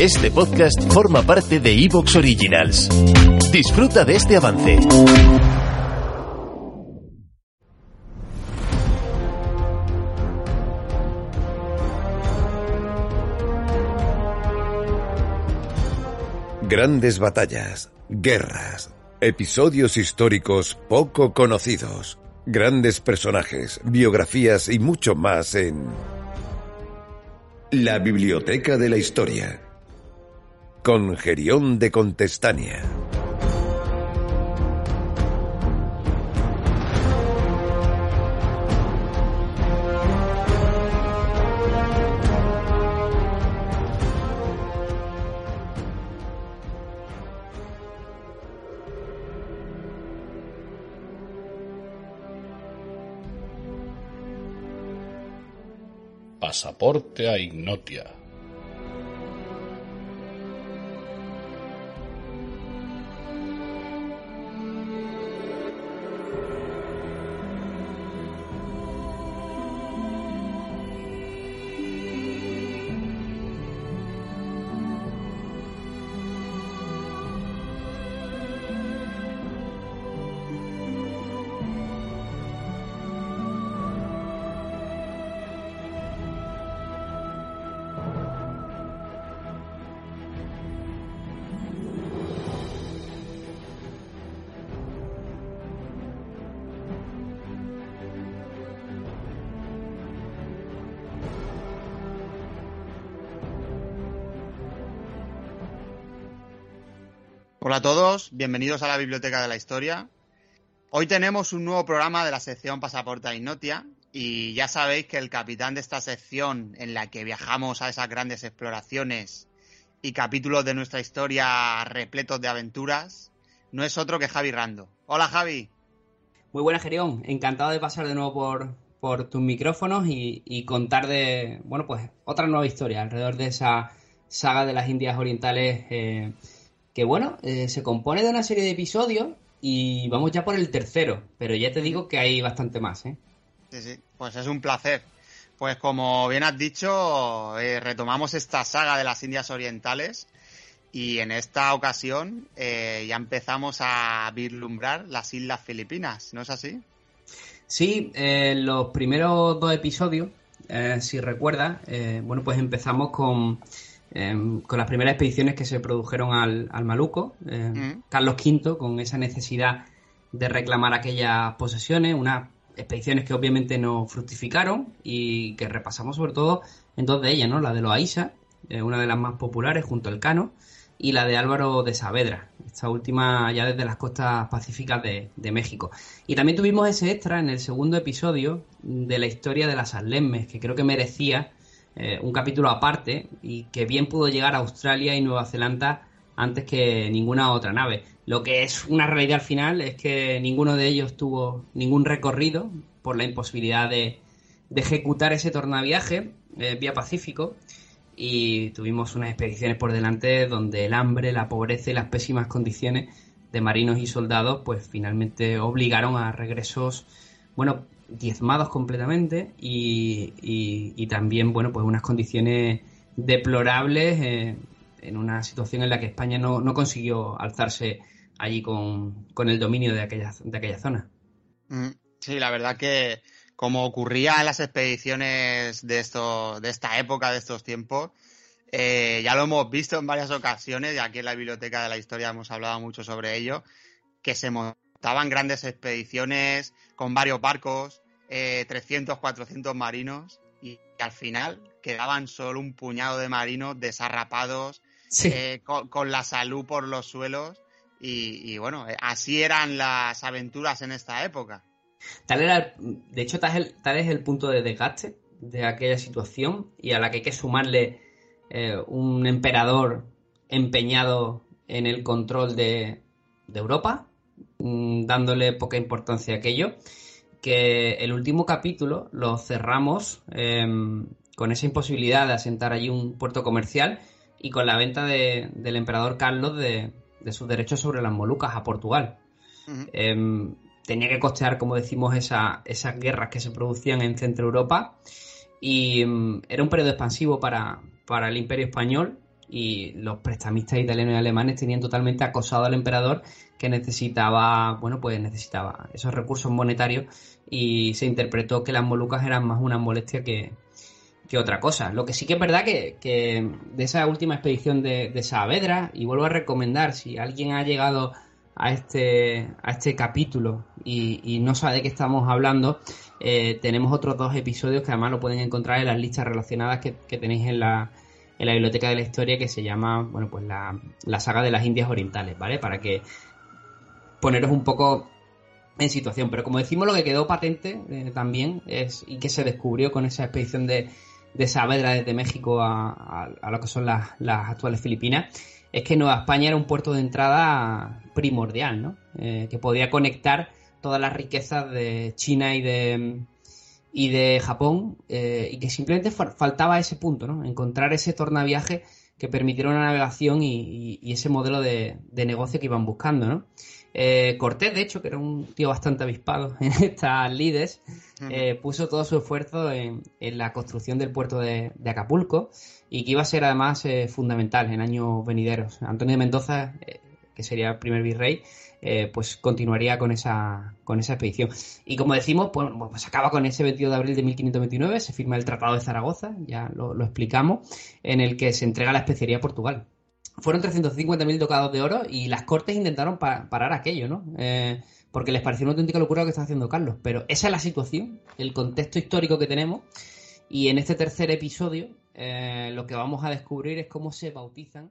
Este podcast forma parte de Evox Originals. Disfruta de este avance. Grandes batallas, guerras, episodios históricos poco conocidos, grandes personajes, biografías y mucho más en La Biblioteca de la Historia con Gerión de Contestania. Pasaporte a Ignotia. Hola a todos, bienvenidos a la Biblioteca de la Historia. Hoy tenemos un nuevo programa de la sección Pasaporte a Ignotia y ya sabéis que el capitán de esta sección en la que viajamos a esas grandes exploraciones y capítulos de nuestra historia repletos de aventuras no es otro que Javi Rando. Hola Javi. Muy buena Gerión, encantado de pasar de nuevo por, por tus micrófonos y, y contar de, bueno, pues otra nueva historia alrededor de esa saga de las Indias Orientales. Eh, que bueno, eh, se compone de una serie de episodios y vamos ya por el tercero, pero ya te digo que hay bastante más, ¿eh? Sí, sí, pues es un placer. Pues como bien has dicho, eh, retomamos esta saga de las Indias Orientales y en esta ocasión eh, ya empezamos a vislumbrar las Islas Filipinas, ¿no es así? Sí, eh, los primeros dos episodios, si recuerdas, bueno, pues empezamos con Em, con las primeras expediciones que se produjeron al, al Maluco, eh, mm. Carlos V, con esa necesidad de reclamar aquellas posesiones, unas expediciones que obviamente no fructificaron y que repasamos sobre todo en dos de ellas, ¿no? La de los Aisha, eh, una de las más populares junto al Cano, y la de Álvaro de Saavedra, esta última ya desde las costas pacíficas de, de, México. Y también tuvimos ese extra en el segundo episodio de la historia de las Allemnes, que creo que merecía eh, un capítulo aparte y que bien pudo llegar a Australia y Nueva Zelanda antes que ninguna otra nave. Lo que es una realidad al final es que ninguno de ellos tuvo ningún recorrido por la imposibilidad de, ejecutar ese tornaviaje eh, vía Pacífico y tuvimos unas expediciones por delante donde el hambre, la pobreza y las pésimas condiciones de marinos y soldados pues finalmente obligaron a regresos bueno diezmados completamente y, y, también, bueno, pues unas condiciones deplorables eh, en una situación en la que España no, no consiguió alzarse allí con, con, el dominio de aquella, de aquella zona. Mm, sí, la verdad que como ocurría en las expediciones de, esto, de esta época, de estos tiempos, eh, ya lo hemos visto en varias ocasiones y aquí en la Biblioteca de la Historia hemos hablado mucho sobre ello, que se montaban grandes expediciones con varios barcos, eh, 300, 400 marinos y, y, al final quedaban solo un puñado de marinos desarrapados, sí. eh, con, con, la salud por los suelos y, y, bueno, eh, así eran las aventuras en esta época. Tal era, de hecho, tal es, el, tal es el punto de desgaste de aquella situación y a la que hay que sumarle eh, un emperador empeñado en el control de, Europa, mm, dándole poca importancia a aquello, que el último capítulo lo cerramos em, con esa imposibilidad de asentar allí un puerto comercial y con la venta del emperador Carlos de, sus derechos sobre las Molucas a Portugal. Em, tenía que costear, como decimos, esas guerras que se producían en Centro Europa y em, era un periodo expansivo para, para el Imperio Español y los prestamistas italianos y alemanes tenían totalmente acosado al emperador que necesitaba, bueno, pues necesitaba esos recursos monetarios y se interpretó que las Molucas eran más una molestia que, otra cosa. Lo que sí que es verdad que, que de esa última expedición de, Saavedra, y vuelvo a recomendar, si alguien ha llegado a este, a este capítulo y, no sabe de qué estamos hablando, eh, tenemos otros dos episodios que además lo pueden encontrar en las listas relacionadas que, tenéis en la, en la biblioteca de la historia que se llama, bueno, pues la, la saga de las Indias Orientales, ¿vale? Para que poneros un poco en situación. Pero como decimos, lo que quedó patente eh, también es, y que se descubrió con esa expedición de, de Saavedra desde México a, lo que son las, actuales Filipinas, es que Nueva España era un puerto de entrada primordial, ¿no? Eh, que podía conectar todas las riquezas de China y de, y de Japón eh, y que simplemente faltaba ese punto, ¿no? Encontrar ese tornaviaje que permitiera una navegación y, ese modelo de, de, negocio que iban buscando, ¿no? Eh, Cortés, de hecho, que era un tío bastante avispado en estas lides, eh, puso todo su esfuerzo en, la construcción del puerto de, Acapulco y que iba a ser además fundamental en años venideros. Antonio de Mendoza, que sería el primer virrey, pues continuaría con esa, con esa expedición. Y como decimos, pues, pues, acaba con ese 22 de abril de 1529, se firma el Tratado de Zaragoza, ya lo, lo explicamos, en el que se entrega la especería a Portugal fueron 350.000 tocados de oro y las cortes intentaron parar aquello, ¿no? Eh, porque les pareció una auténtica locura lo que está haciendo Carlos. Pero esa es la situación, el contexto histórico que tenemos. Y en este tercer episodio eh, lo que vamos a descubrir es cómo se bautizan